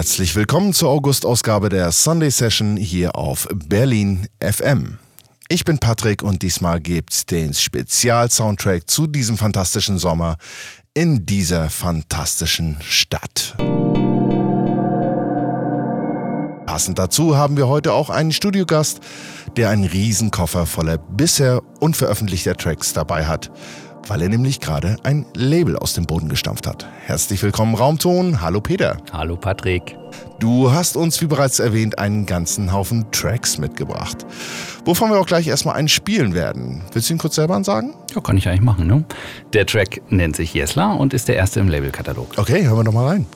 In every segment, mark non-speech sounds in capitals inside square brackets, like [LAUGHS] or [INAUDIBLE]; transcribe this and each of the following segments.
Herzlich willkommen zur August-Ausgabe der Sunday Session hier auf Berlin FM. Ich bin Patrick und diesmal gibt's den Spezial-Soundtrack zu diesem fantastischen Sommer in dieser fantastischen Stadt. Passend dazu haben wir heute auch einen Studiogast, der einen Riesenkoffer voller bisher unveröffentlichter Tracks dabei hat weil er nämlich gerade ein Label aus dem Boden gestampft hat. Herzlich willkommen Raumton. Hallo Peter. Hallo Patrick. Du hast uns, wie bereits erwähnt, einen ganzen Haufen Tracks mitgebracht. Wovon wir auch gleich erstmal einen spielen werden. Willst du ihn kurz selber sagen? Ja, kann ich eigentlich machen, ne? Der Track nennt sich Jesla und ist der erste im Labelkatalog. Okay, hören wir doch mal rein.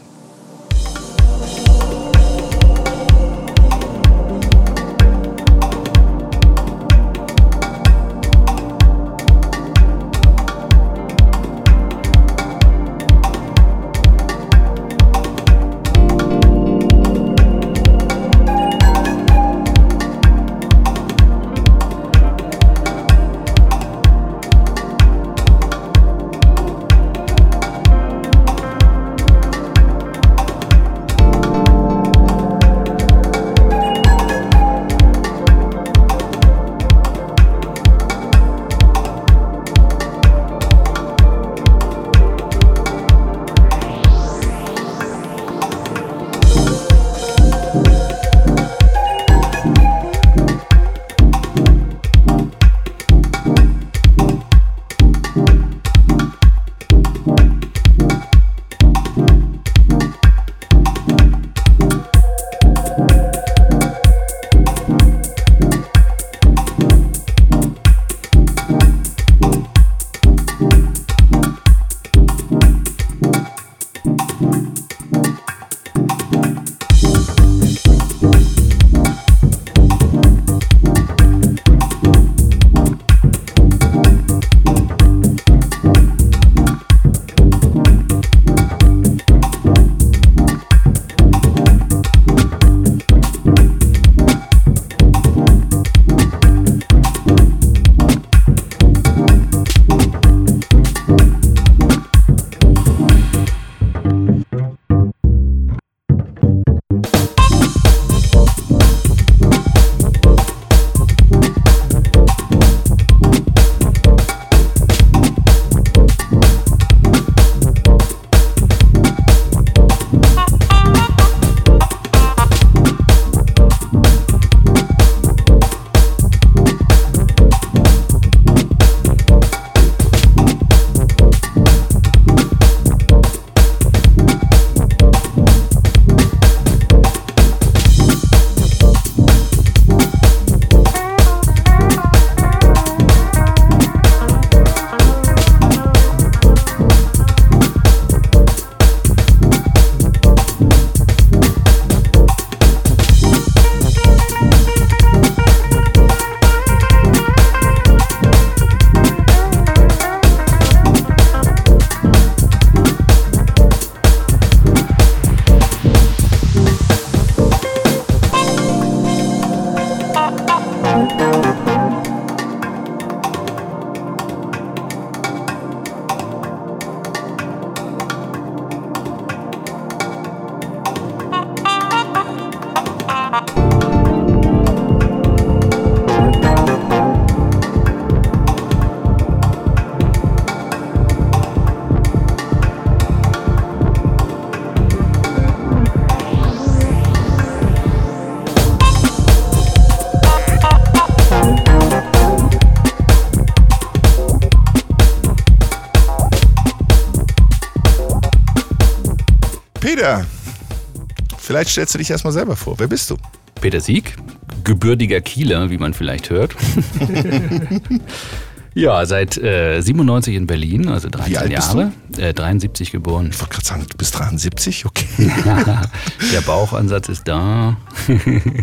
Vielleicht stellst du dich erstmal selber vor. Wer bist du? Peter Sieg, gebürtiger Kieler, wie man vielleicht hört. [LAUGHS] ja, seit äh, 97 in Berlin, also 13 Wie alt Jahre. Äh, 73 geboren. Ich wollte gerade sagen, du bist 73, okay. [LAUGHS] Der Bauchansatz ist da. [LAUGHS]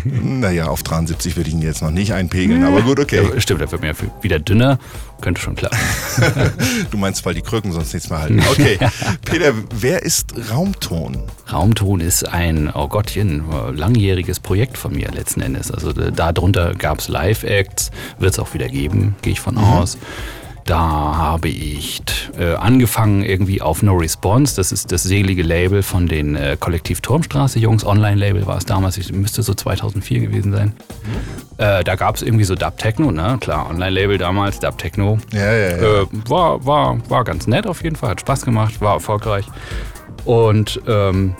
naja, auf 73 würde ich ihn jetzt noch nicht einpegeln, aber gut, okay. Ja, stimmt, da wird mir wieder dünner. Könnte schon klappen. [LAUGHS] du meinst, weil die Krücken sonst nichts mehr halten. Okay. [LAUGHS] Peter, wer ist Raumton? Raumton ist ein, oh Gottchen, langjähriges Projekt von mir letzten Endes. Also darunter gab es Live-Acts, wird es auch wieder geben, gehe ich von Mhm. aus. Da habe ich äh, angefangen irgendwie auf No Response. Das ist das selige Label von den äh, Kollektiv Turmstraße Jungs. Online-Label war es damals. Ich müsste so 2004 gewesen sein. Äh, da gab es irgendwie so Dub Techno, ne? Klar, Online-Label damals, Dub Techno. Ja, ja, ja. Äh, war, war, war ganz nett auf jeden Fall, hat Spaß gemacht, war erfolgreich. Und ähm,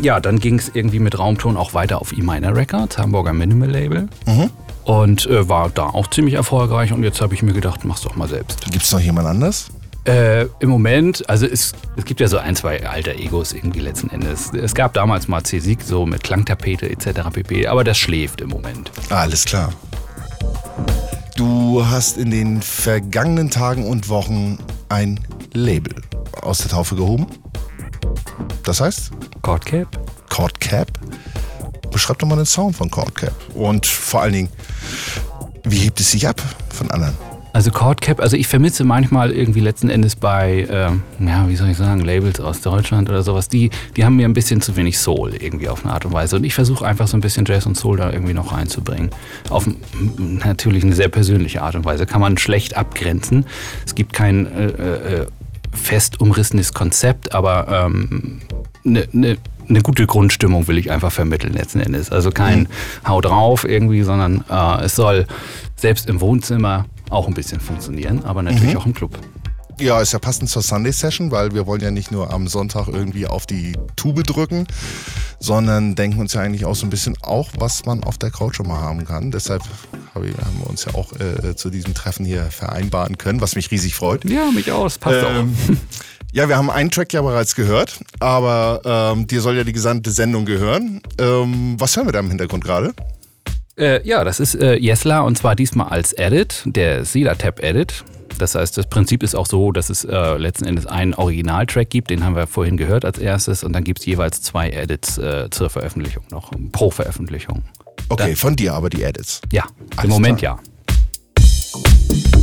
ja, dann ging es irgendwie mit Raumton auch weiter auf E-Minor Records, Hamburger Minimal Label. Mhm. Und äh, war da auch ziemlich erfolgreich. Und jetzt habe ich mir gedacht, mach's doch mal selbst. Gibt es noch jemand anders? Äh, Im Moment, also es, es gibt ja so ein, zwei alter Egos irgendwie letzten Endes. Es gab damals mal C-Sieg so mit Klangtapete etc. pp. Aber das schläft im Moment. Alles klar. Du hast in den vergangenen Tagen und Wochen ein Label aus der Taufe gehoben. Das heißt? Cordcap. Cordcap? Beschreib doch mal den Sound von Cordcap. Und vor allen Dingen, wie hebt es sich ab von anderen? Also Cordcap, also ich vermisse manchmal irgendwie letzten Endes bei, ähm, ja, wie soll ich sagen, Labels aus Deutschland oder sowas, die, die haben mir ein bisschen zu wenig Soul irgendwie auf eine Art und Weise. Und ich versuche einfach so ein bisschen Jazz und Soul da irgendwie noch reinzubringen. Auf natürlich eine sehr persönliche Art und Weise. Kann man schlecht abgrenzen. Es gibt kein äh, äh, fest umrissenes Konzept, aber ähm, eine ne, ne gute Grundstimmung will ich einfach vermitteln letzten Endes. Also kein mhm. Hau drauf irgendwie, sondern äh, es soll selbst im Wohnzimmer auch ein bisschen funktionieren, aber natürlich mhm. auch im Club. Ja, ist ja passend zur Sunday Session, weil wir wollen ja nicht nur am Sonntag irgendwie auf die Tube drücken, sondern denken uns ja eigentlich auch so ein bisschen auch, was man auf der Couch schon mal haben kann. Deshalb haben wir uns ja auch äh, zu diesem Treffen hier vereinbaren können, was mich riesig freut. Ja, mich auch, es passt ähm, auch. Ja, wir haben einen Track ja bereits gehört, aber ähm, dir soll ja die gesamte Sendung gehören. Ähm, was hören wir da im Hintergrund gerade? Äh, ja, das ist äh, Jesla und zwar diesmal als Edit, der Sila Tab Edit. Das heißt, das Prinzip ist auch so, dass es äh, letzten Endes einen Originaltrack gibt, den haben wir vorhin gehört als erstes, und dann gibt es jeweils zwei Edits äh, zur Veröffentlichung noch, pro Veröffentlichung. Okay, dann, von dir aber die Edits. Ja, Alles im Moment klar. ja.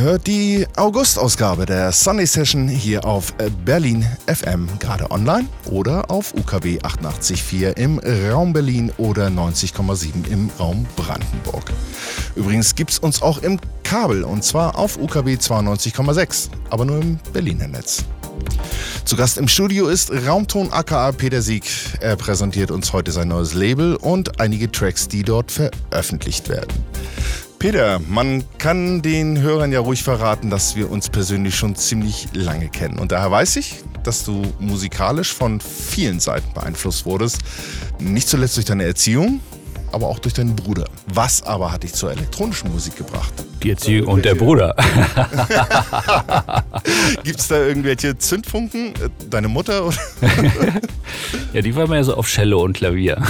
Hört die August-Ausgabe der Sunday Session hier auf Berlin FM, gerade online oder auf UKW 88.4 im Raum Berlin oder 90,7 im Raum Brandenburg. Übrigens gibt es uns auch im Kabel und zwar auf UKW 92,6, aber nur im Berliner Netz. Zu Gast im Studio ist Raumton aka Peter Sieg. Er präsentiert uns heute sein neues Label und einige Tracks, die dort veröffentlicht werden. Peter, man kann den Hörern ja ruhig verraten, dass wir uns persönlich schon ziemlich lange kennen. Und daher weiß ich, dass du musikalisch von vielen Seiten beeinflusst wurdest. Nicht zuletzt durch deine Erziehung, aber auch durch deinen Bruder. Was aber hat dich zur elektronischen Musik gebracht? Erziehung und der Bruder. [LAUGHS] Gibt es da irgendwelche Zündfunken? Deine Mutter? [LAUGHS] ja, die war mehr so auf Cello und Klavier.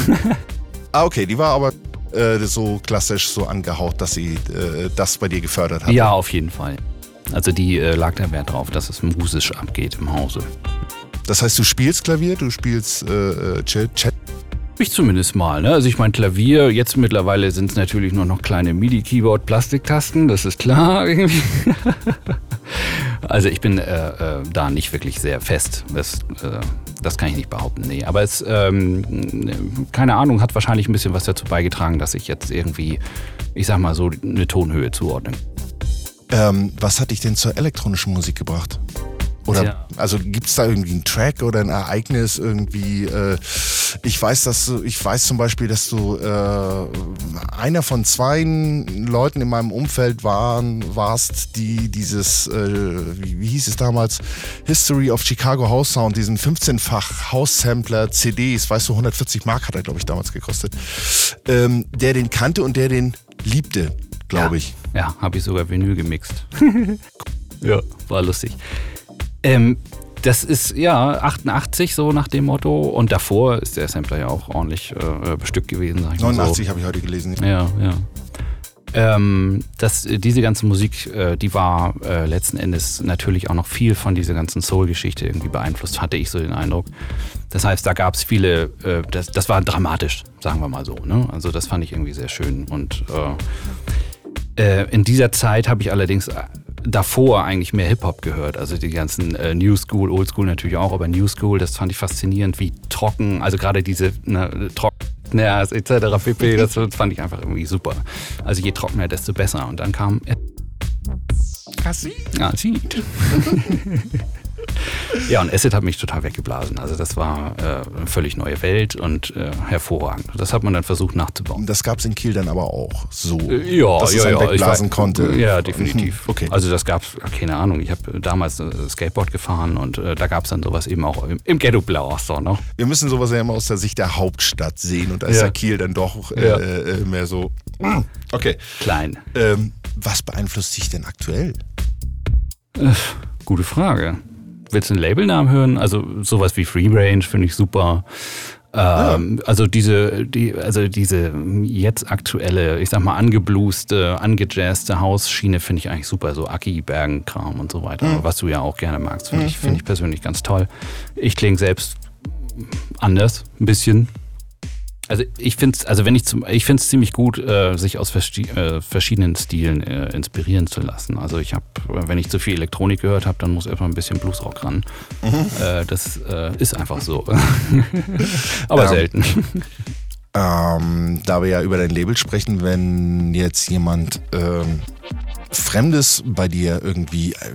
ah, okay, die war aber äh, so klassisch so angehaucht, dass sie äh, das bei dir gefördert hat? Ja, auf jeden Fall. Also die äh, lag da Wert drauf, dass es musisch abgeht im Hause. Das heißt, du spielst Klavier, du spielst äh, Chat? Ich zumindest mal. Ne? Also ich mein Klavier, jetzt mittlerweile sind es natürlich nur noch kleine MIDI-Keyboard-Plastiktasten, das ist klar [LAUGHS] also ich bin äh, äh, da nicht wirklich sehr fest. Das, äh, das kann ich nicht behaupten, nee. Aber es, ähm, keine Ahnung, hat wahrscheinlich ein bisschen was dazu beigetragen, dass ich jetzt irgendwie, ich sag mal so, eine Tonhöhe zuordne. Ähm, was hat dich denn zur elektronischen Musik gebracht? Oder ja. also gibt es da irgendwie einen Track oder ein Ereignis irgendwie? Äh, ich weiß, dass du, ich weiß zum Beispiel, dass du äh, einer von zwei Leuten in meinem Umfeld waren, warst, die dieses, äh, wie, wie, hieß es damals, History of Chicago House Sound, diesen 15-fach House-Sampler CDs, weißt du, 140 Mark hat er, glaube ich, damals gekostet, ähm, der den kannte und der den liebte, glaube ja. ich. Ja, habe ich sogar Vinyl gemixt. [LAUGHS] ja, war lustig. Ähm, das ist ja 88 so nach dem Motto und davor ist der Sampler ja auch ordentlich äh, bestückt gewesen. Sag ich 89 so. habe ich heute gelesen. Ja, ja. Ähm, das, diese ganze Musik, äh, die war äh, letzten Endes natürlich auch noch viel von dieser ganzen Soul-Geschichte irgendwie beeinflusst, hatte ich so den Eindruck. Das heißt, da gab es viele, äh, das, das war dramatisch, sagen wir mal so. Ne? Also das fand ich irgendwie sehr schön. Und äh, äh, in dieser Zeit habe ich allerdings davor eigentlich mehr Hip-Hop gehört. Also die ganzen äh, New School, Old School natürlich auch, aber New School, das fand ich faszinierend, wie trocken, also gerade diese ne, Trockners etc. pp, das fand ich einfach irgendwie super. Also je trockener, desto besser. Und dann kam Acid. Acid. [LAUGHS] [LAUGHS] Ja, und Acid hat mich total weggeblasen. Also das war äh, eine völlig neue Welt und äh, hervorragend. Das hat man dann versucht nachzubauen. Das gab es in Kiel dann aber auch so, äh, ja, dass ja, es ja, wegblasen konnte. Ja, definitiv. Okay. Also das gab es, keine Ahnung, ich habe damals äh, Skateboard gefahren und äh, da gab es dann sowas eben auch im, im Ghetto Blaster. Ne? Wir müssen sowas ja immer aus der Sicht der Hauptstadt sehen und da ist ja, Kiel dann doch äh, mehr so, okay. Klein. Ähm, was beeinflusst dich denn aktuell? Gute Frage willst du einen Labelnamen hören? Also sowas wie Free Range finde ich super. Ähm, ja. Also diese, die, also diese jetzt aktuelle, ich sag mal, angeblueste, angejazzte Hausschiene finde ich eigentlich super. So Aki, Bergen-Kram und so weiter. Mhm. Was du ja auch gerne magst, finde mhm. ich, finde ich persönlich ganz toll. Ich klinge selbst anders, ein bisschen. Also ich finde es, also wenn ich zum, ich finde es ziemlich gut, äh, sich aus äh, verschiedenen Stilen äh, inspirieren zu lassen. Also ich habe, wenn ich zu viel Elektronik gehört habe, dann muss erstmal ein bisschen Bluesrock ran. Mhm. Äh, das äh, ist einfach so. [LAUGHS] Aber ähm, selten. Ähm, da wir ja über dein Label sprechen, wenn jetzt jemand ähm, Fremdes bei dir irgendwie äh,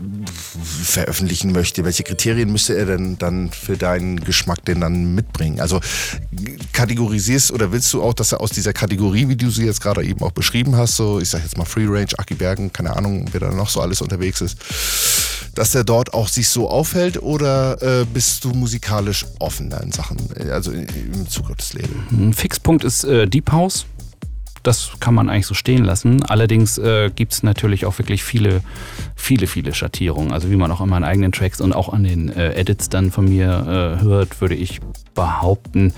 veröffentlichen möchte, welche Kriterien müsste er denn dann für deinen Geschmack denn dann mitbringen? Also kategorisierst oder willst du auch, dass er aus dieser Kategorie, wie du sie jetzt gerade eben auch beschrieben hast, so ich sag jetzt mal Free Range, Aki Bergen, keine Ahnung, wer da noch so alles unterwegs ist, dass er dort auch sich so aufhält oder äh, bist du musikalisch offen in Sachen, also im Bezug auf das? Ein Fixpunkt ist äh, Deep House das kann man eigentlich so stehen lassen. Allerdings äh, gibt es natürlich auch wirklich viele, viele, viele Schattierungen. Also wie man auch an meinen eigenen Tracks und auch an den äh, Edits dann von mir äh, hört, würde ich behaupten,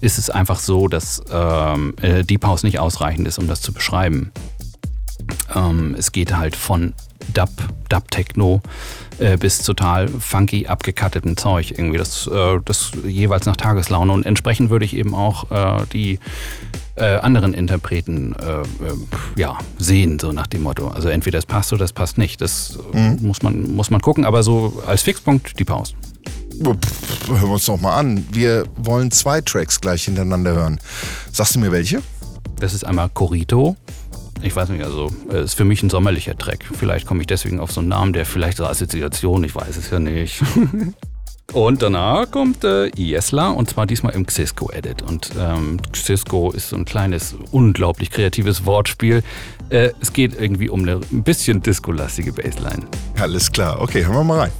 ist es einfach so, dass ähm, äh, Deep House nicht ausreichend ist, um das zu beschreiben. Ähm, es geht halt von Dub, Dub-Techno äh, bis total funky abgekatteten Zeug irgendwie. Das, äh, das jeweils nach Tageslaune. Und entsprechend würde ich eben auch äh, die äh, anderen Interpreten äh, ja, sehen, so nach dem Motto. Also entweder das passt oder das passt nicht. Das mhm. muss, man, muss man gucken, aber so als Fixpunkt die Pause. Hören wir uns doch mal an. Wir wollen zwei Tracks gleich hintereinander hören. Sagst du mir welche? Das ist einmal Corito. Ich weiß nicht, also ist für mich ein sommerlicher Track. Vielleicht komme ich deswegen auf so einen Namen, der vielleicht so Assoziation, ich weiß es ja nicht. [LAUGHS] Und danach kommt äh, Iesla und zwar diesmal im Xisco-Edit. Und ähm, Xisco ist so ein kleines, unglaublich kreatives Wortspiel. Äh, es geht irgendwie um eine ein bisschen disco-lastige Bassline. Alles klar, okay, hören wir mal rein.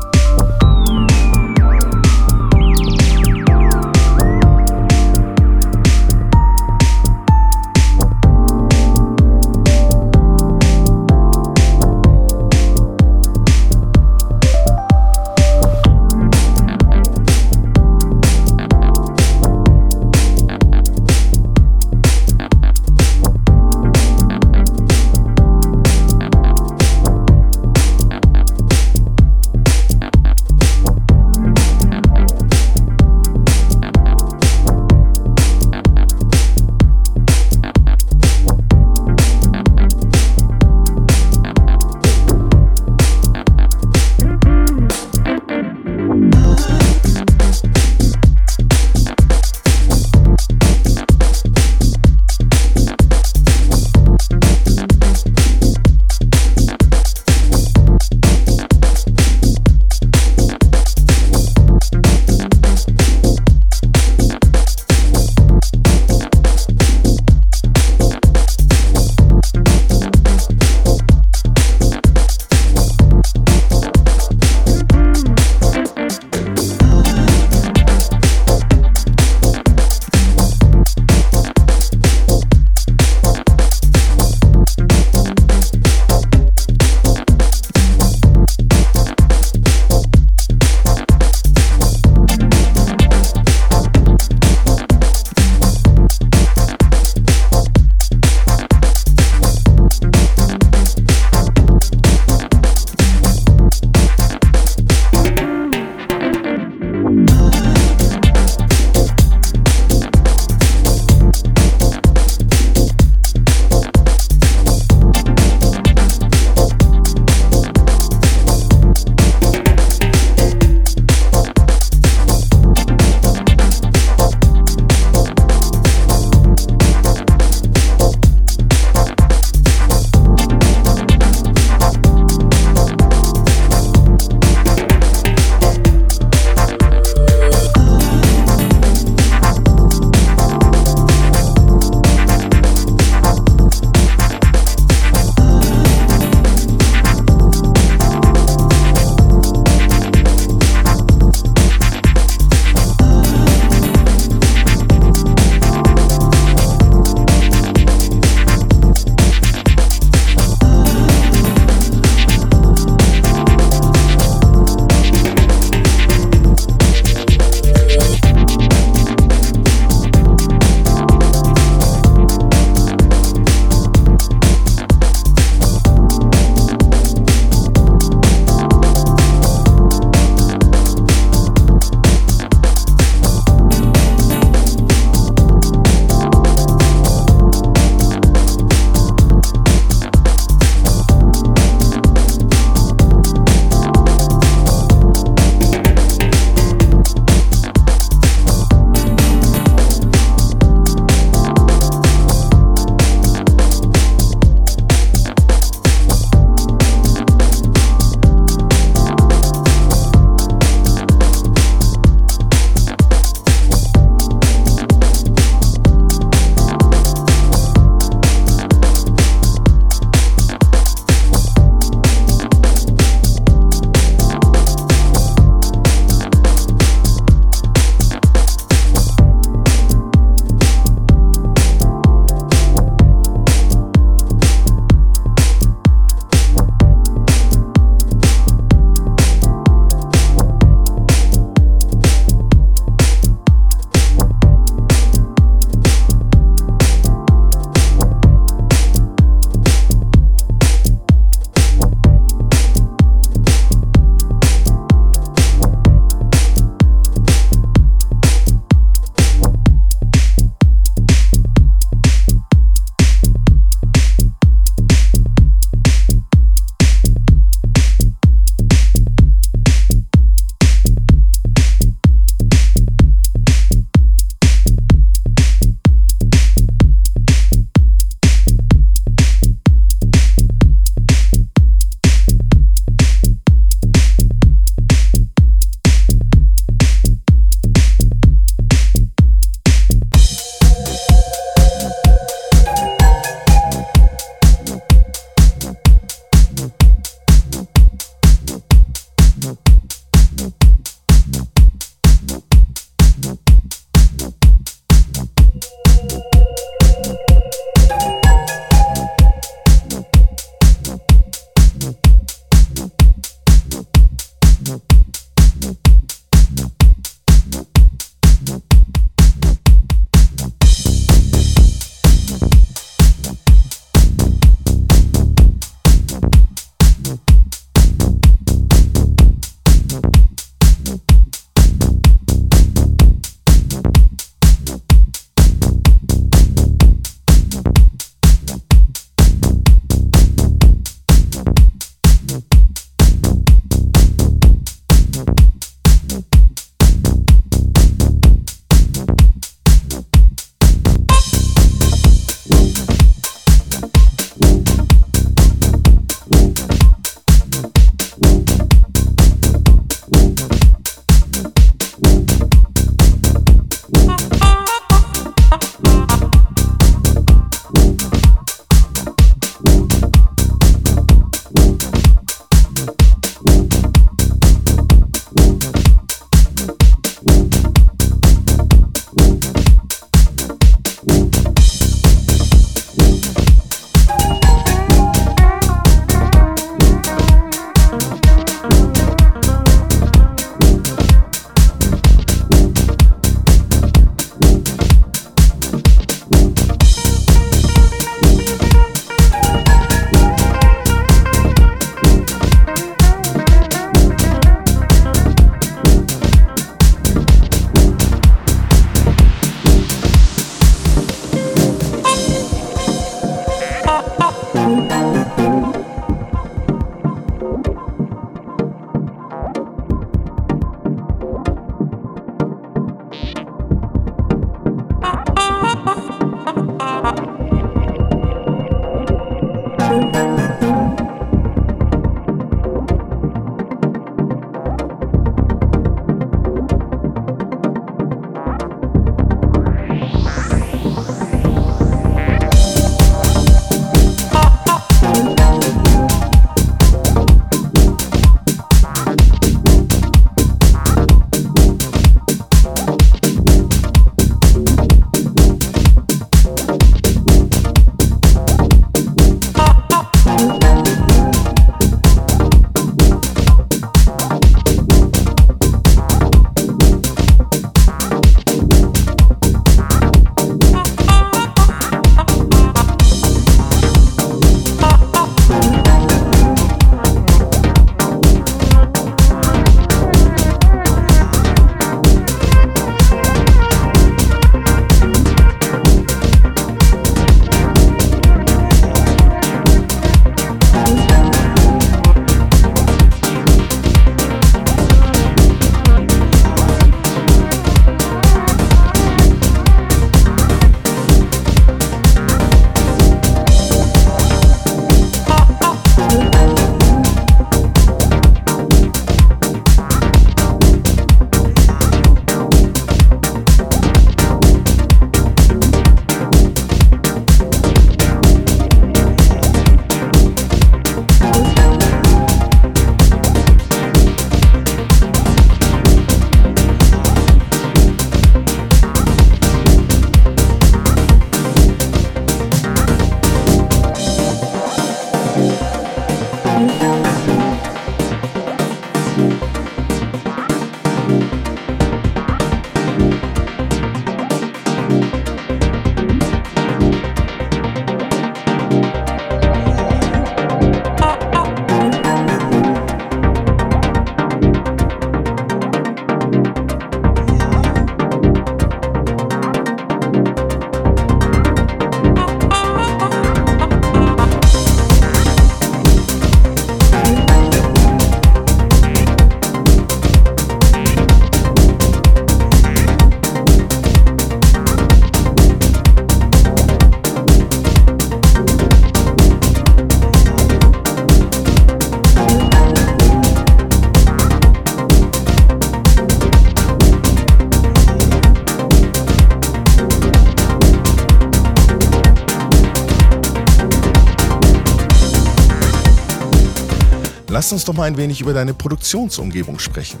Lass uns doch mal ein wenig über deine Produktionsumgebung sprechen.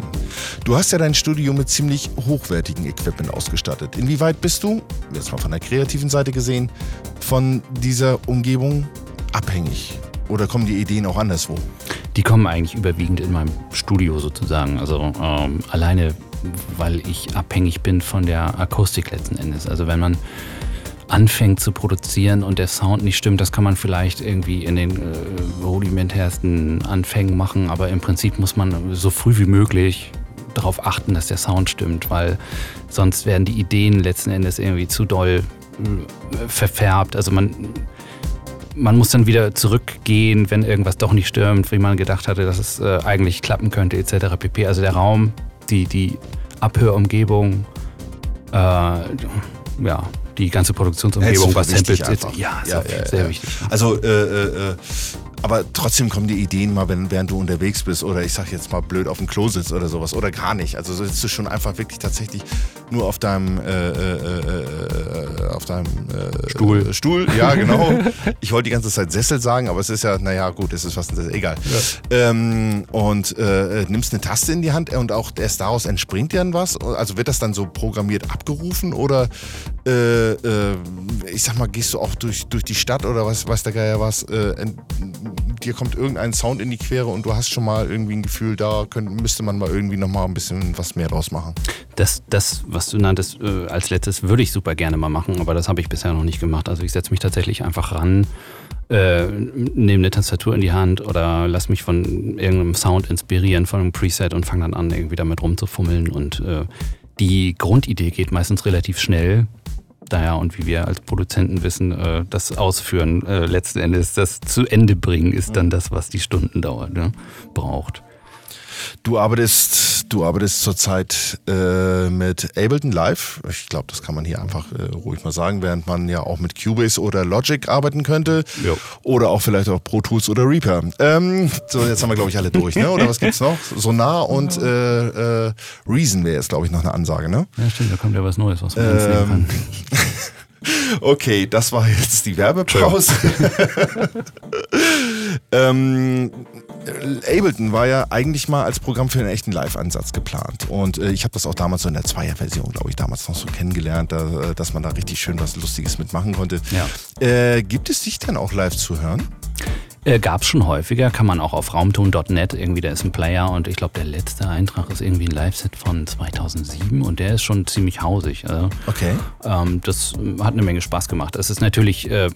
Du hast ja dein Studio mit ziemlich hochwertigem Equipment ausgestattet. Inwieweit bist du, jetzt mal von der kreativen Seite gesehen, von dieser Umgebung abhängig? Oder kommen die Ideen auch anderswo? Die kommen eigentlich überwiegend in meinem Studio sozusagen. Also ähm, alleine, weil ich abhängig bin von der Akustik letzten Endes. Also wenn man anfängt zu produzieren und der Sound nicht stimmt, das kann man vielleicht irgendwie in den äh, rudimentärsten Anfängen machen, aber im Prinzip muss man so früh wie möglich darauf achten, dass der Sound stimmt, weil sonst werden die Ideen letzten Endes irgendwie zu doll äh, verfärbt. Also man, man muss dann wieder zurückgehen, wenn irgendwas doch nicht stimmt, wie man gedacht hatte, dass es äh, eigentlich klappen könnte, etc. pp. Also der Raum, die, die Abhörumgebung, äh, ja, die ganze Produktionsumgebung, was Samples ist. Ja, ja, ja, sehr wichtig. Also, äh, äh, äh aber trotzdem kommen die Ideen mal, wenn, während du unterwegs bist oder ich sag jetzt mal blöd auf dem Klo sitzt oder sowas oder gar nicht. Also sitzt du schon einfach wirklich tatsächlich nur auf deinem äh, äh, äh, äh auf deinem äh, Stuhl. Stuhl, ja [LAUGHS] genau. ich wollte die ganze Zeit Sessel sagen, aber es ist ja, naja gut, es ist fast egal. Ja. Ähm, und nimmst eine Taste in die Hand und auch erst daraus entspringt dann was. Also wird das dann so programmiert abgerufen oder ich sag mal, gehst du auch durch, durch die Stadt oder was weiß der Geier was, dir kommt irgendein Sound in die Quere und du hast schon mal irgendwie ein Gefühl, da könnte, müsste man mal irgendwie noch mal ein bisschen was mehr draus machen. Das, das was du nanntest äh, als letztes, würde ich super gerne mal machen, aber das habe ich bisher noch nicht gemacht. Also ich setze mich tatsächlich einfach ran, äh, nehme eine Tastatur in die Hand oder lass mich von irgendeinem Sound inspirieren, von einem Preset und fange dann an, irgendwie damit rumzufummeln und äh, die Grundidee geht meistens relativ schnell naja, und wie wir als Produzenten wissen, äh, das Ausführen äh, letzten Endes, das zu Ende bringen, ist dann das, was die Stundendauer ne, braucht. Du arbeitest, du arbeitest zurzeit äh, mit Ableton Live. Ich glaube, das kann man hier einfach äh, ruhig mal sagen, während man ja auch mit Cubase oder Logic arbeiten könnte. Jo. Oder auch vielleicht auch Pro Tools oder Reaper. Ähm, so, jetzt haben wir, glaube ich, alle durch, ne? Oder was gibt's noch? Sonar und äh, äh, Reason wäre jetzt, glaube ich, noch eine Ansage, ne? Ja, stimmt, da kommt ja was Neues, was man ähm, kann. [LAUGHS] Okay, das war jetzt die Werbepause. [LAUGHS] ähm, Ableton war ja eigentlich mal als Programm für einen echten Live-Ansatz geplant. Und äh, ich habe das auch damals so in der Zweier-Version, glaube ich, damals noch so kennengelernt, da, dass man da richtig schön was Lustiges mitmachen konnte. Ja. Äh, gibt es dich dann auch live zu hören? Äh, Gab es schon häufiger, kann man auch auf raumton.net, irgendwie, da ist ein Player und ich glaube, der letzte Eintrag ist irgendwie ein Live-Set von 2007 und der ist schon ziemlich hausig. Also, okay. Ähm, das hat eine Menge Spaß gemacht. Es ist natürlich, äh,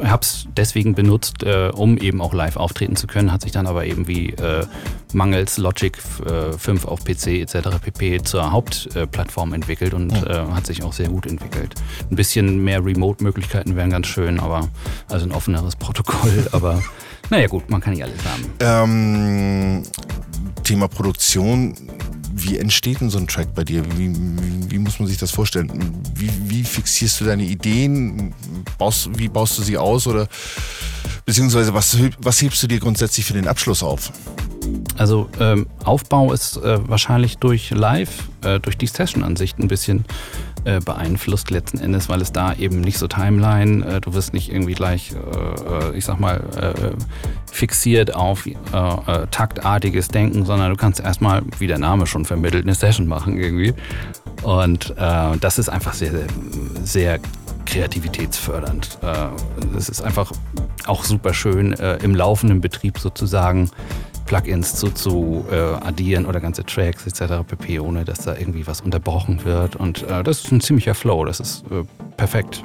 habe es deswegen benutzt, äh, um eben auch live auftreten zu können, hat sich dann aber eben wie äh, mangels Logic äh, 5 auf PC etc. pp. zur Hauptplattform entwickelt und äh, hat sich auch sehr gut entwickelt. Ein bisschen mehr Remote-Möglichkeiten wären ganz schön, aber also ein offeneres [LAUGHS] Protokoll aber naja gut, man kann nicht alles haben. Ähm, Thema Produktion. Wie entsteht denn so ein Track bei dir? Wie, wie, wie muss man sich das vorstellen? Wie, wie, fixierst du deine Ideen? Baust, wie baust du sie aus? Oder beziehungsweise was, was hebst du dir grundsätzlich für den Abschluss auf? Also ähm, Aufbau ist äh, wahrscheinlich durch Live, äh, durch die Session-Ansicht ein bisschen äh, beeinflusst letzten Endes, weil es da eben nicht so Timeline, äh, du wirst nicht irgendwie gleich, äh, ich sag mal, fixiert auf taktartiges Denken, sondern du kannst erstmal, wie der Name schon vermittelt, eine Session machen irgendwie. Und das ist einfach sehr, sehr, sehr kreativitätsfördernd. Es ist einfach auch super schön, im laufenden Betrieb sozusagen Plugins zu, zu äh, addieren oder ganze Tracks etc. pp, ohne dass da irgendwie was unterbrochen wird. Und äh, das ist ein ziemlicher Flow, das ist äh, perfekt.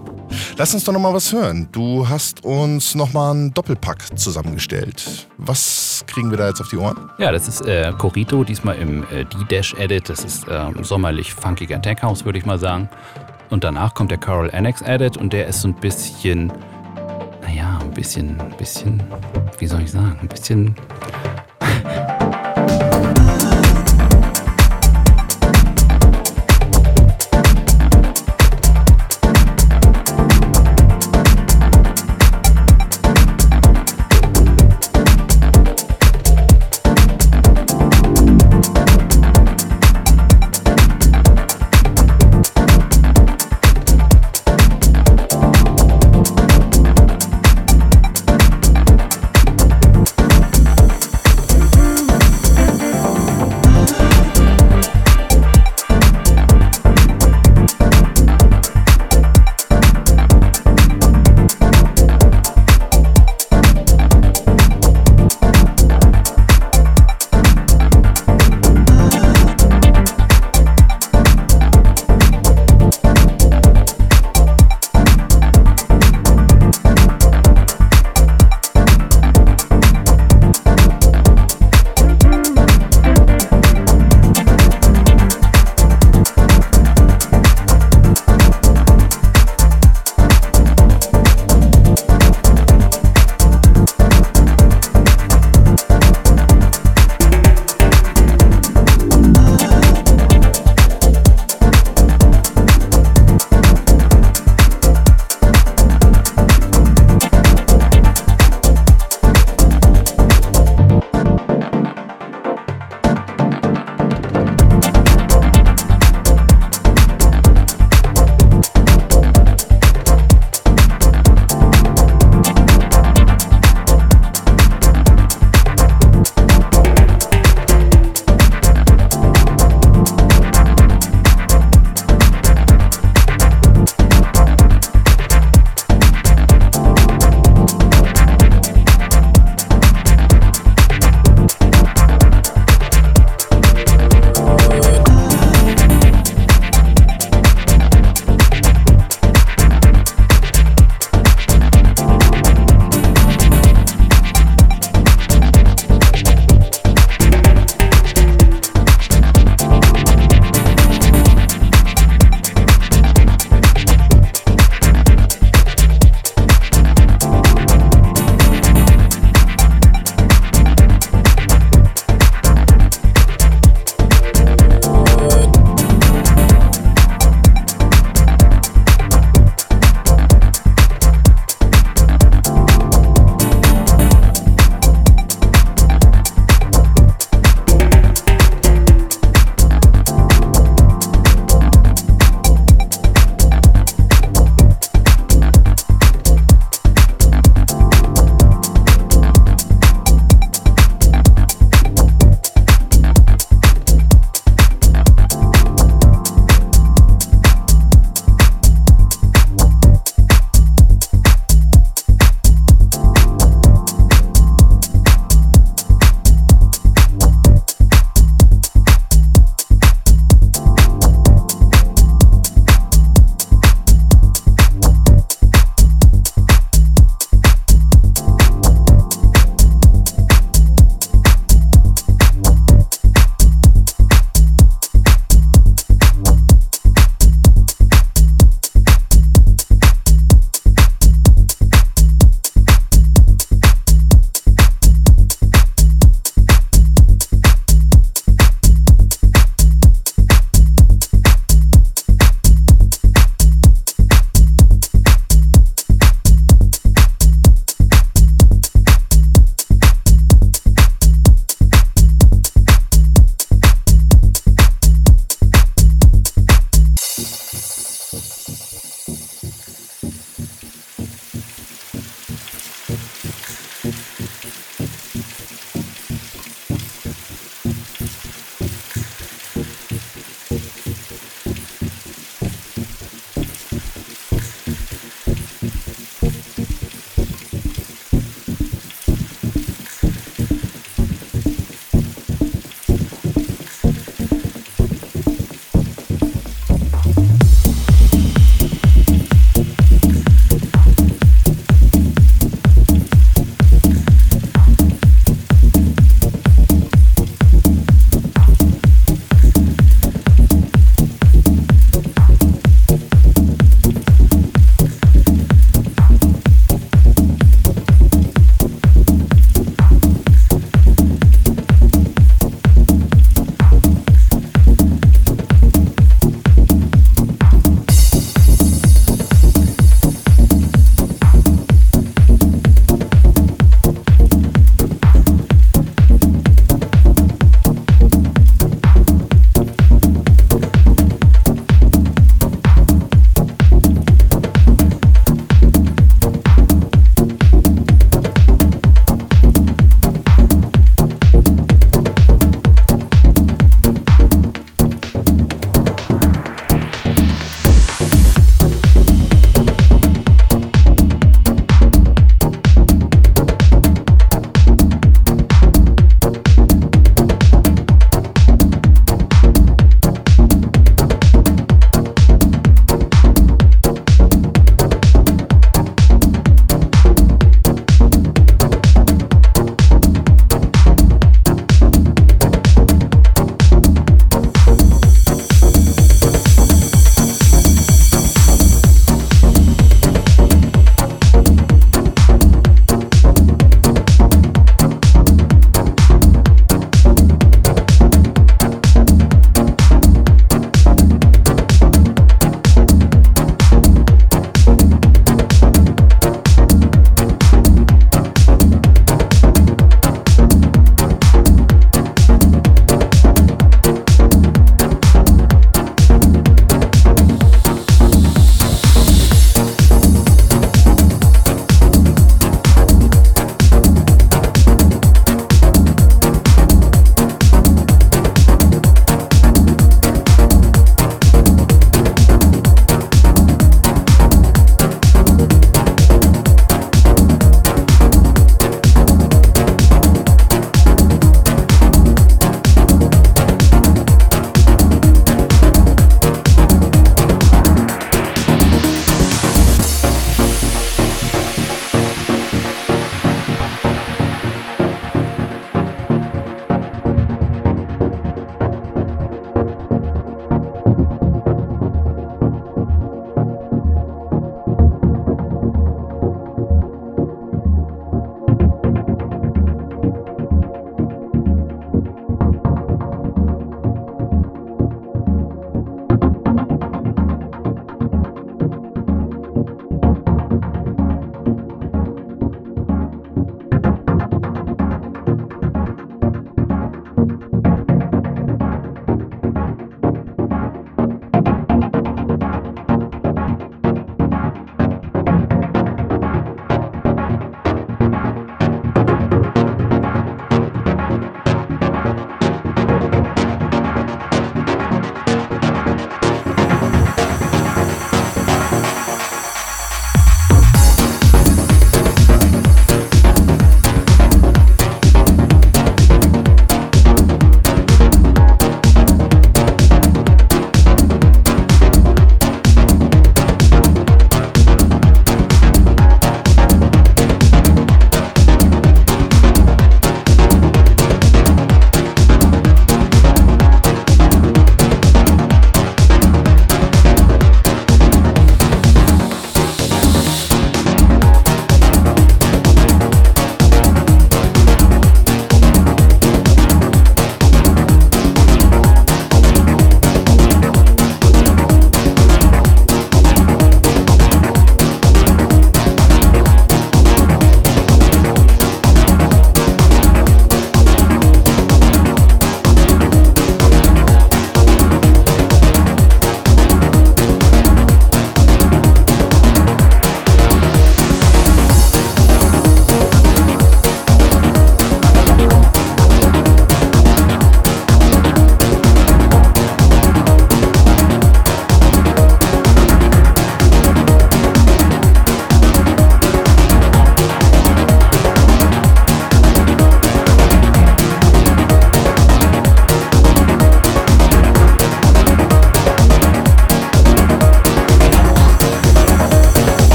Lass uns doch nochmal was hören. Du hast uns nochmal einen Doppelpack zusammengestellt. Was kriegen wir da jetzt auf die Ohren? Ja, das ist äh, Corito, diesmal im äh, D-Dash-Edit. Das ist ähm, sommerlich funkiger Tech House, würde ich mal sagen. Und danach kommt der Coral Annex Edit und der ist so ein bisschen, naja, ein bisschen, ein bisschen, wie soll ich sagen, ein bisschen Yeah. [LAUGHS]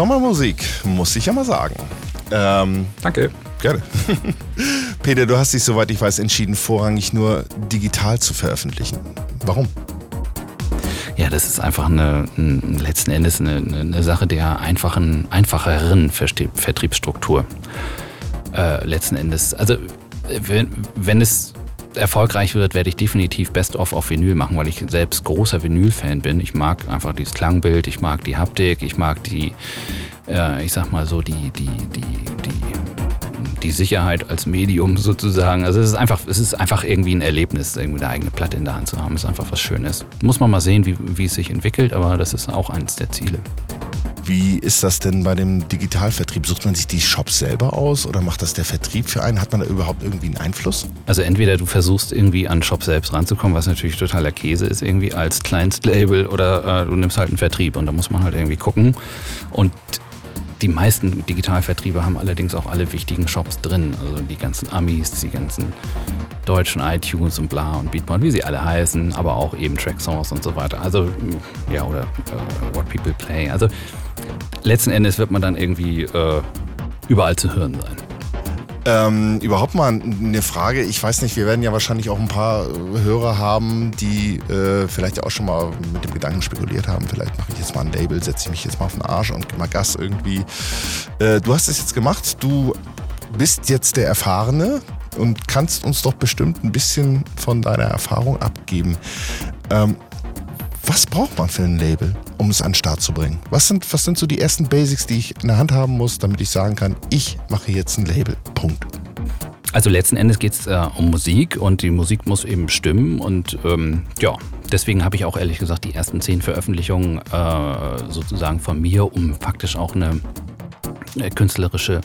Sommermusik, muss ich ja mal sagen. Ähm, Danke. Gerne. [LAUGHS] Peter, du hast dich, soweit ich weiß, entschieden, vorrangig nur digital zu veröffentlichen. Warum? Ja, das ist einfach eine, ein, letzten Endes eine, eine, Sache der einfachen, einfacheren Vertriebsstruktur. Äh, letzten Endes. Also, wenn, wenn es erfolgreich wird, werde ich definitiv Best of auf Vinyl machen, weil ich selbst großer Vinyl-Fan bin. Ich mag einfach dieses Klangbild, ich mag die Haptik, ich mag die, äh, ich sag mal so, die, die, die, die, die Sicherheit als Medium [LAUGHS] sozusagen. Also es ist einfach, es ist einfach irgendwie ein Erlebnis, irgendwie eine eigene Platte in der Hand zu haben. Es ist einfach was Schönes. Muss man mal sehen, wie, wie es sich entwickelt, aber das ist auch eines der Ziele. Wie ist das denn bei dem Digitalvertrieb? Sucht man sich die Shops selber aus oder macht das der Vertrieb für einen? Hat man da überhaupt irgendwie einen Einfluss? Also entweder du versuchst irgendwie an Shop selbst ranzukommen, was natürlich totaler Käse ist irgendwie als Kleinstlabel oder äh, du nimmst halt einen Vertrieb und da muss man halt irgendwie gucken. Und die meisten Digitalvertriebe haben allerdings auch alle wichtigen Shops drin. Also die ganzen Amis, die ganzen deutschen iTunes und bla und Beatport, wie sie alle heißen, aber auch eben Tracksource und so weiter. Also, ja, oder uh, What People Play. Also letzten Endes wird man dann irgendwie uh, überall zu hören sein. Ähm, überhaupt mal eine Frage. Ich weiß nicht, wir werden ja wahrscheinlich auch ein paar Hörer haben, die äh, vielleicht auch schon mal mit dem Gedanken spekuliert haben. Vielleicht mache ich jetzt mal ein Label, setze ich mich jetzt mal auf den Arsch und mal Gas irgendwie. Äh, du hast es jetzt gemacht. Du bist jetzt der Erfahrene und kannst uns doch bestimmt ein bisschen von deiner Erfahrung abgeben. Ähm, was braucht man für ein Label, um es an den Start zu bringen? Was sind, was sind so die ersten Basics, die ich in der Hand haben muss, damit ich sagen kann, ich mache jetzt ein Label. Punkt. Also letzten Endes geht es äh, um Musik und die Musik muss eben stimmen und ähm, ja, deswegen habe ich auch ehrlich gesagt die ersten zehn Veröffentlichungen äh, sozusagen von mir, um faktisch auch eine, eine künstlerische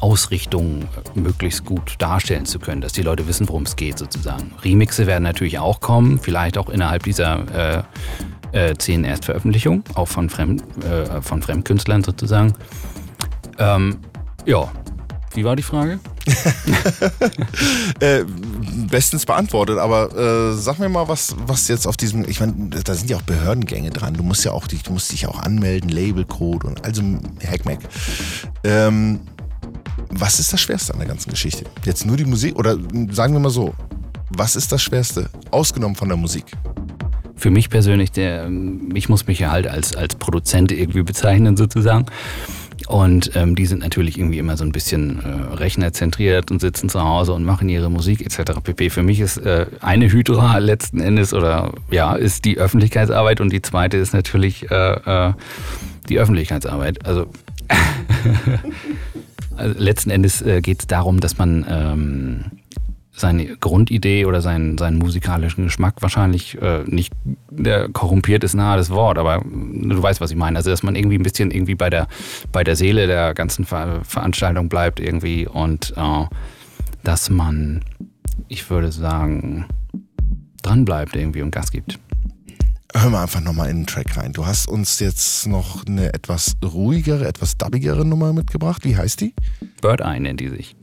Ausrichtung möglichst gut darstellen zu können, dass die Leute wissen, worum es geht sozusagen. Remixe werden natürlich auch kommen, vielleicht auch innerhalb dieser äh, äh, zehn Erstveröffentlichungen, auch von, Fremd, äh, von Fremdkünstlern sozusagen. Ähm, ja, wie war die Frage? [LAUGHS] äh, bestens beantwortet, aber äh, sag mir mal, was, was jetzt auf diesem, ich meine, da sind ja auch Behördengänge dran. Du musst ja auch, du musst dich auch anmelden, Labelcode und also Hackmack. Ähm, was ist das Schwerste an der ganzen Geschichte? Jetzt nur die Musik oder sagen wir mal so, was ist das Schwerste, ausgenommen von der Musik? Für mich persönlich, der, ich muss mich ja halt als, als Produzent irgendwie bezeichnen sozusagen. Und ähm, die sind natürlich irgendwie immer so ein bisschen äh, rechnerzentriert und sitzen zu Hause und machen ihre Musik etc. pp. Für mich ist äh, eine Hydra letzten Endes oder ja, ist die Öffentlichkeitsarbeit und die zweite ist natürlich äh, äh die Öffentlichkeitsarbeit. Also [LAUGHS] Also letzten Endes äh, geht es darum, dass man ähm, seine Grundidee oder seinen, seinen musikalischen Geschmack wahrscheinlich äh, nicht der korrumpiert ist nahe das Wort, aber du weißt, was ich meine. Also dass man irgendwie ein bisschen irgendwie bei der bei der Seele der ganzen Ver Veranstaltung bleibt irgendwie und äh, dass man, ich würde sagen, dran bleibt irgendwie und Gas gibt hören wir einfach nochmal in den Track rein. Du hast uns jetzt noch eine etwas ruhigere, etwas dubbigere Nummer mitgebracht. Wie heißt die? Bird Eye nennt die sich.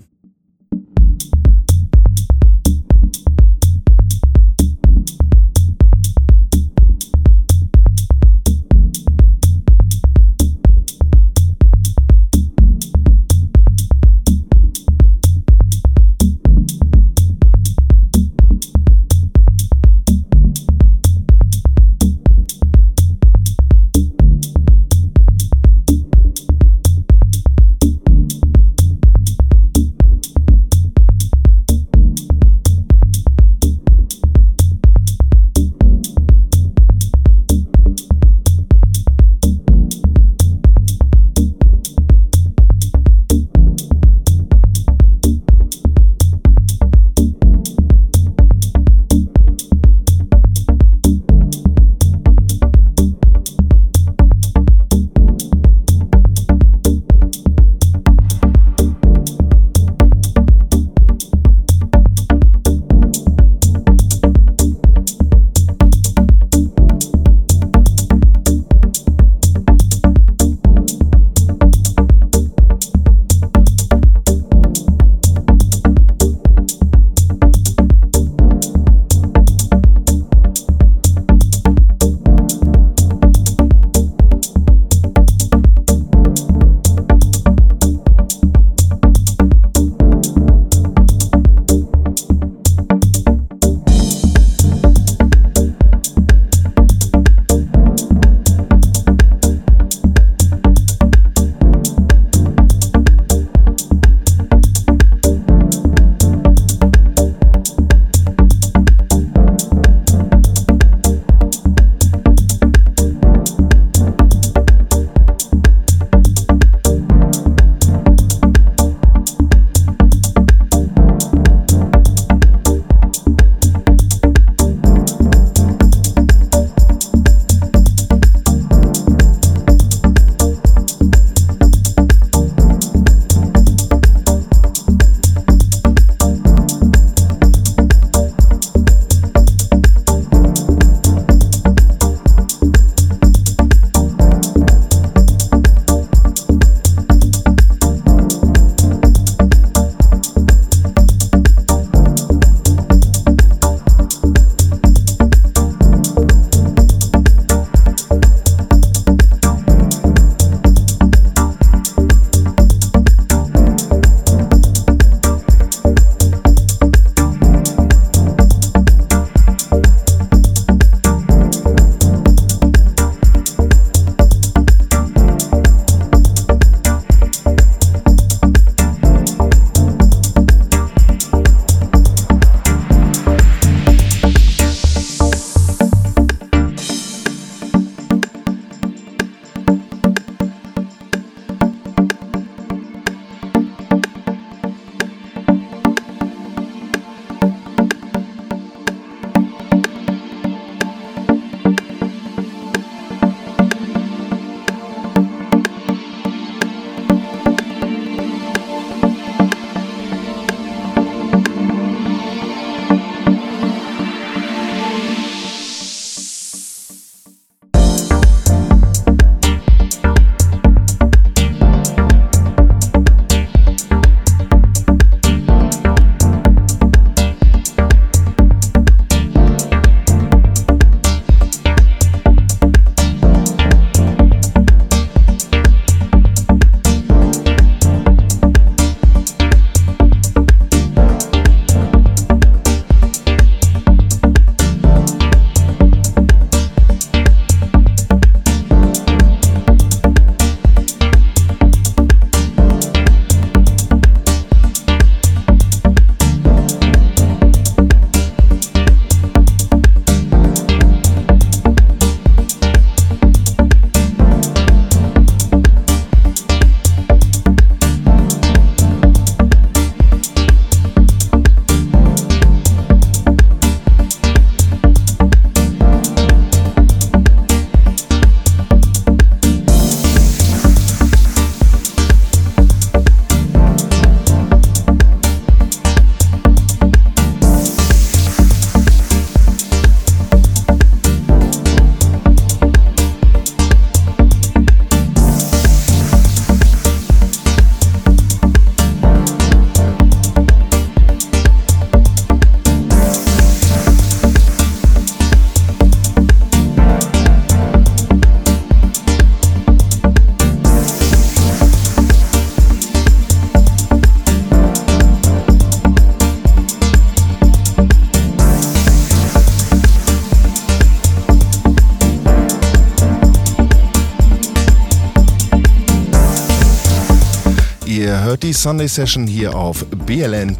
Sunday Session hier auf bln.fm.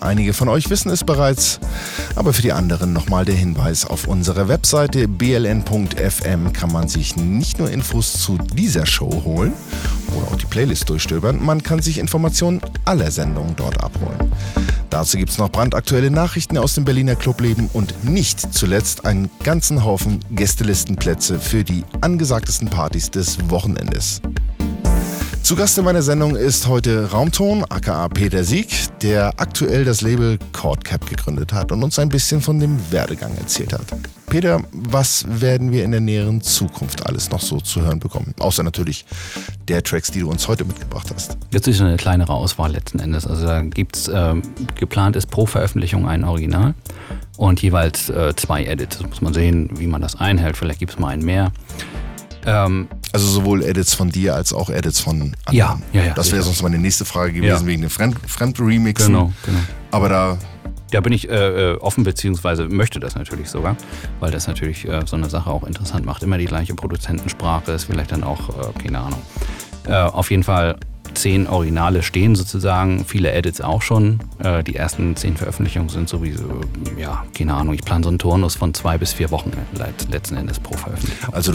Einige von euch wissen es bereits, aber für die anderen nochmal der Hinweis auf unserer Webseite bln.fm kann man sich nicht nur Infos zu dieser Show holen oder auch die Playlist durchstöbern, man kann sich Informationen aller Sendungen dort abholen. Dazu gibt es noch brandaktuelle Nachrichten aus dem Berliner Clubleben und nicht zuletzt einen ganzen Haufen Gästelistenplätze für die angesagtesten Partys des Wochenendes. Zu Gast in meiner Sendung ist heute Raumton, aka Peter Sieg, der aktuell das Label Cordcap gegründet hat und uns ein bisschen von dem Werdegang erzählt hat. Peter, was werden wir in der näheren Zukunft alles noch so zu hören bekommen? Außer natürlich der Tracks, die du uns heute mitgebracht hast. Jetzt ist eine kleinere Auswahl letzten Endes. Also da gibt es äh, geplant ist pro Veröffentlichung ein Original und jeweils äh, zwei Edits. Das muss man sehen, wie man das einhält. Vielleicht gibt es mal einen mehr. Ähm, also sowohl Edits von dir als auch Edits von anderen. Ja, ja, ja. Das wäre sonst meine nächste Frage gewesen, ja. wegen den Fremd Fremd-Remixen. Genau, genau. Aber da da bin ich äh, äh, offen, beziehungsweise möchte das natürlich sogar, weil das natürlich äh, so eine Sache auch interessant macht. Immer die gleiche Produzentensprache ist vielleicht dann auch, äh, keine Ahnung. Äh, auf jeden Fall zehn Originale stehen sozusagen, viele Edits auch schon. Äh, die ersten zehn Veröffentlichungen sind sowieso, ja, keine Ahnung, ich plane so einen Turnus von zwei bis vier Wochen letzten Endes pro Veröffentlichung. Also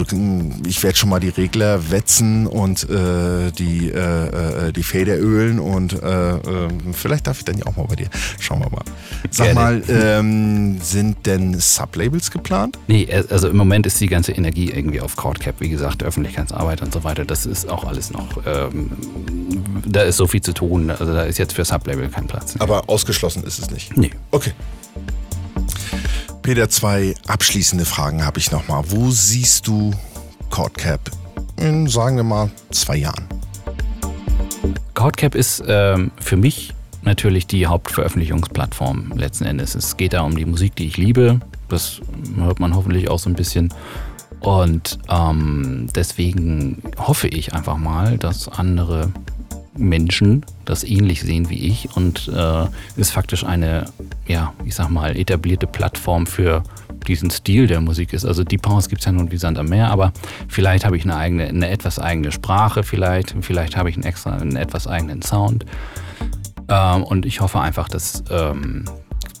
ich werde schon mal die Regler wetzen und äh, die, äh, äh die Feder ölen und äh, äh, vielleicht darf ich dann ja auch mal bei dir. Schauen wir mal. Sag Gerne. mal, ähm, sind denn Sublabels geplant? Nee, also im Moment ist die ganze Energie irgendwie auf Cordcap, wie gesagt, Öffentlichkeitsarbeit und so weiter. Das ist auch alles noch ähm, da ist so viel zu tun. Also da ist jetzt für Sublabel kein Platz. Aber ausgeschlossen ist es nicht. Nee. Okay. Peter, zwei abschließende Fragen habe ich nochmal. Wo siehst du Cordcap in, sagen wir mal, zwei Jahren? Cordcap ist ähm, für mich natürlich die Hauptveröffentlichungsplattform letzten Endes. Es geht da um die Musik, die ich liebe. Das hört man hoffentlich auch so ein bisschen. Und ähm, deswegen hoffe ich einfach mal, dass andere Menschen das ähnlich sehen wie ich und äh, ist faktisch eine, ja, ich sag mal, etablierte Plattform für diesen Stil der Musik ist. Also Deep House gibt es ja nun wie Sand am Meer, aber vielleicht habe ich eine eigene, eine etwas eigene Sprache, vielleicht, vielleicht habe ich einen extra, einen etwas eigenen Sound. Ähm, und ich hoffe einfach, dass ähm,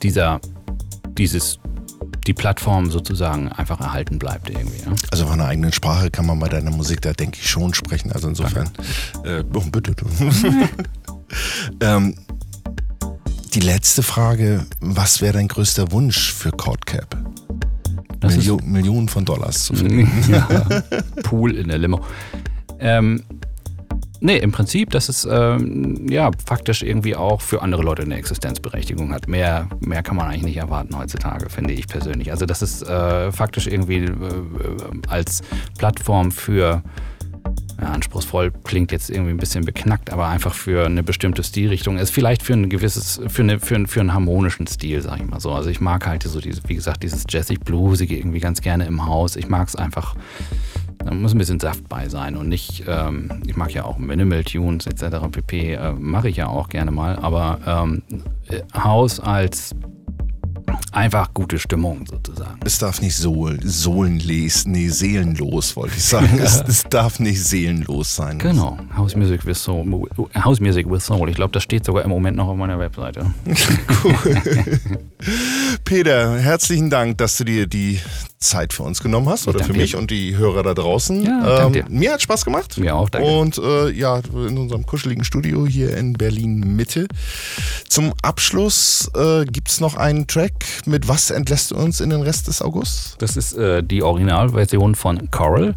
dieser, dieses die Plattform sozusagen einfach erhalten bleibt irgendwie. Ja? Also von einer eigenen Sprache kann man bei deiner Musik da, denke ich, schon sprechen. Also insofern, äh, oh, bitte. [LAUGHS] ähm, die letzte Frage, was wäre dein größter Wunsch für Codecap? Milio Millionen von Dollars zu finden. [LAUGHS] Ja, [LAUGHS] Pool in der Limo. Ähm, Nee, im Prinzip, dass es ähm, ja faktisch irgendwie auch für andere Leute eine Existenzberechtigung hat. Mehr, mehr kann man eigentlich nicht erwarten heutzutage, finde ich persönlich. Also dass es äh, faktisch irgendwie äh, als Plattform für ja, anspruchsvoll klingt jetzt irgendwie ein bisschen beknackt, aber einfach für eine bestimmte Stilrichtung ist. Vielleicht für ein gewisses, für, eine, für, für einen harmonischen Stil, sag ich mal so. Also ich mag halt so dieses, wie gesagt, dieses Jazzig Bluesige irgendwie ganz gerne im Haus. Ich mag es einfach da muss ein bisschen Saft bei sein und nicht, ähm, ich mag ja auch Minimal Tunes etc. pp. Äh, mache ich ja auch gerne mal, aber ähm, Haus als einfach gute Stimmung sozusagen. Es darf nicht sohl, sohlenles, nee, seelenlos, wollte ich sagen. [LAUGHS] es, es, darf nicht seelenlos sein. Genau, House Music with Soul. House Music with Soul. Ich glaube, das steht sogar im Moment noch auf meiner Webseite. [LAUGHS] cool. [LAUGHS] Peter, herzlichen Dank, dass du dir die Zeit für uns genommen hast oder für mich und die Hörer da draußen. Ja, ähm, mir hat Spaß gemacht. Mir auch, danke. Und äh, ja, in unserem kuscheligen Studio hier in Berlin Mitte. Zum Abschluss äh, gibt es noch einen Track. Mit was entlässt du uns in den Rest des Augusts? Das ist äh, die Originalversion von Coral.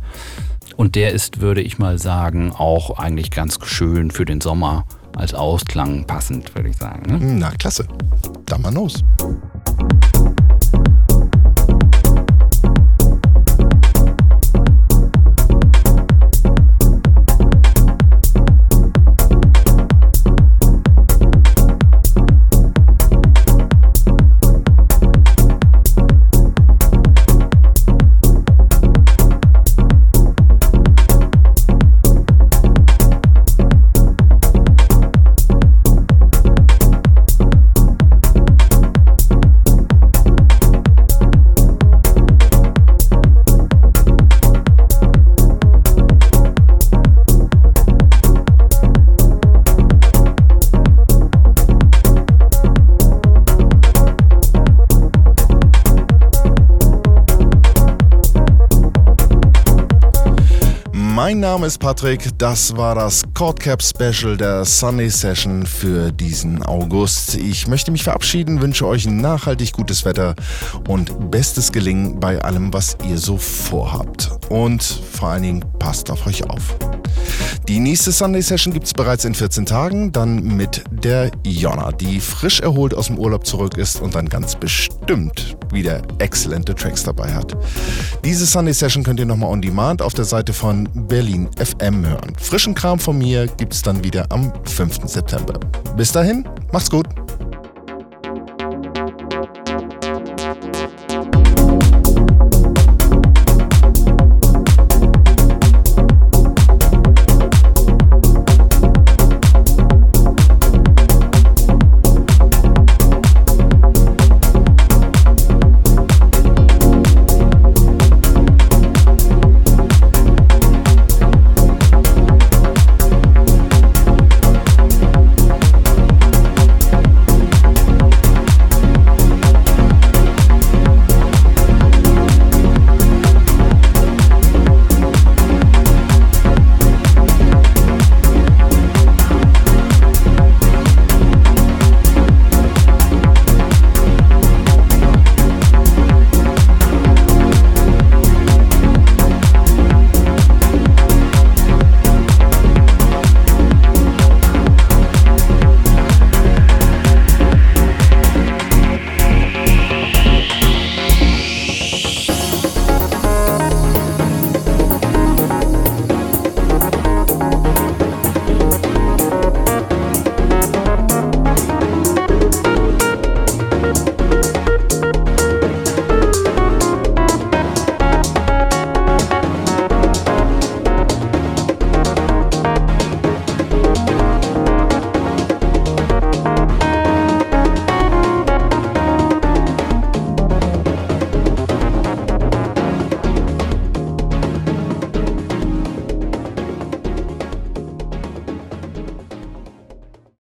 Und der ist, würde ich mal sagen, auch eigentlich ganz schön für den Sommer als Ausklang passend, würde ich sagen. Ne? Na, klasse. Dann mal los. Mein Name ist Patrick. Das war das Cordcap Special der Sunday Session für diesen August. Ich möchte mich verabschieden, wünsche euch nachhaltig gutes Wetter und bestes Gelingen bei allem, was ihr so vorhabt. Und vor allen Dingen passt auf euch auf. Die nächste Sunday Session gibt es bereits in 14 Tagen, dann mit der Jonna, die frisch erholt aus dem Urlaub zurück ist und dann ganz bestimmt wieder exzellente Tracks dabei hat. Diese Sunday Session könnt ihr nochmal on demand auf der Seite von Berlin FM hören. Frischen Kram von mir gibt es dann wieder am 5. September. Bis dahin, macht's gut.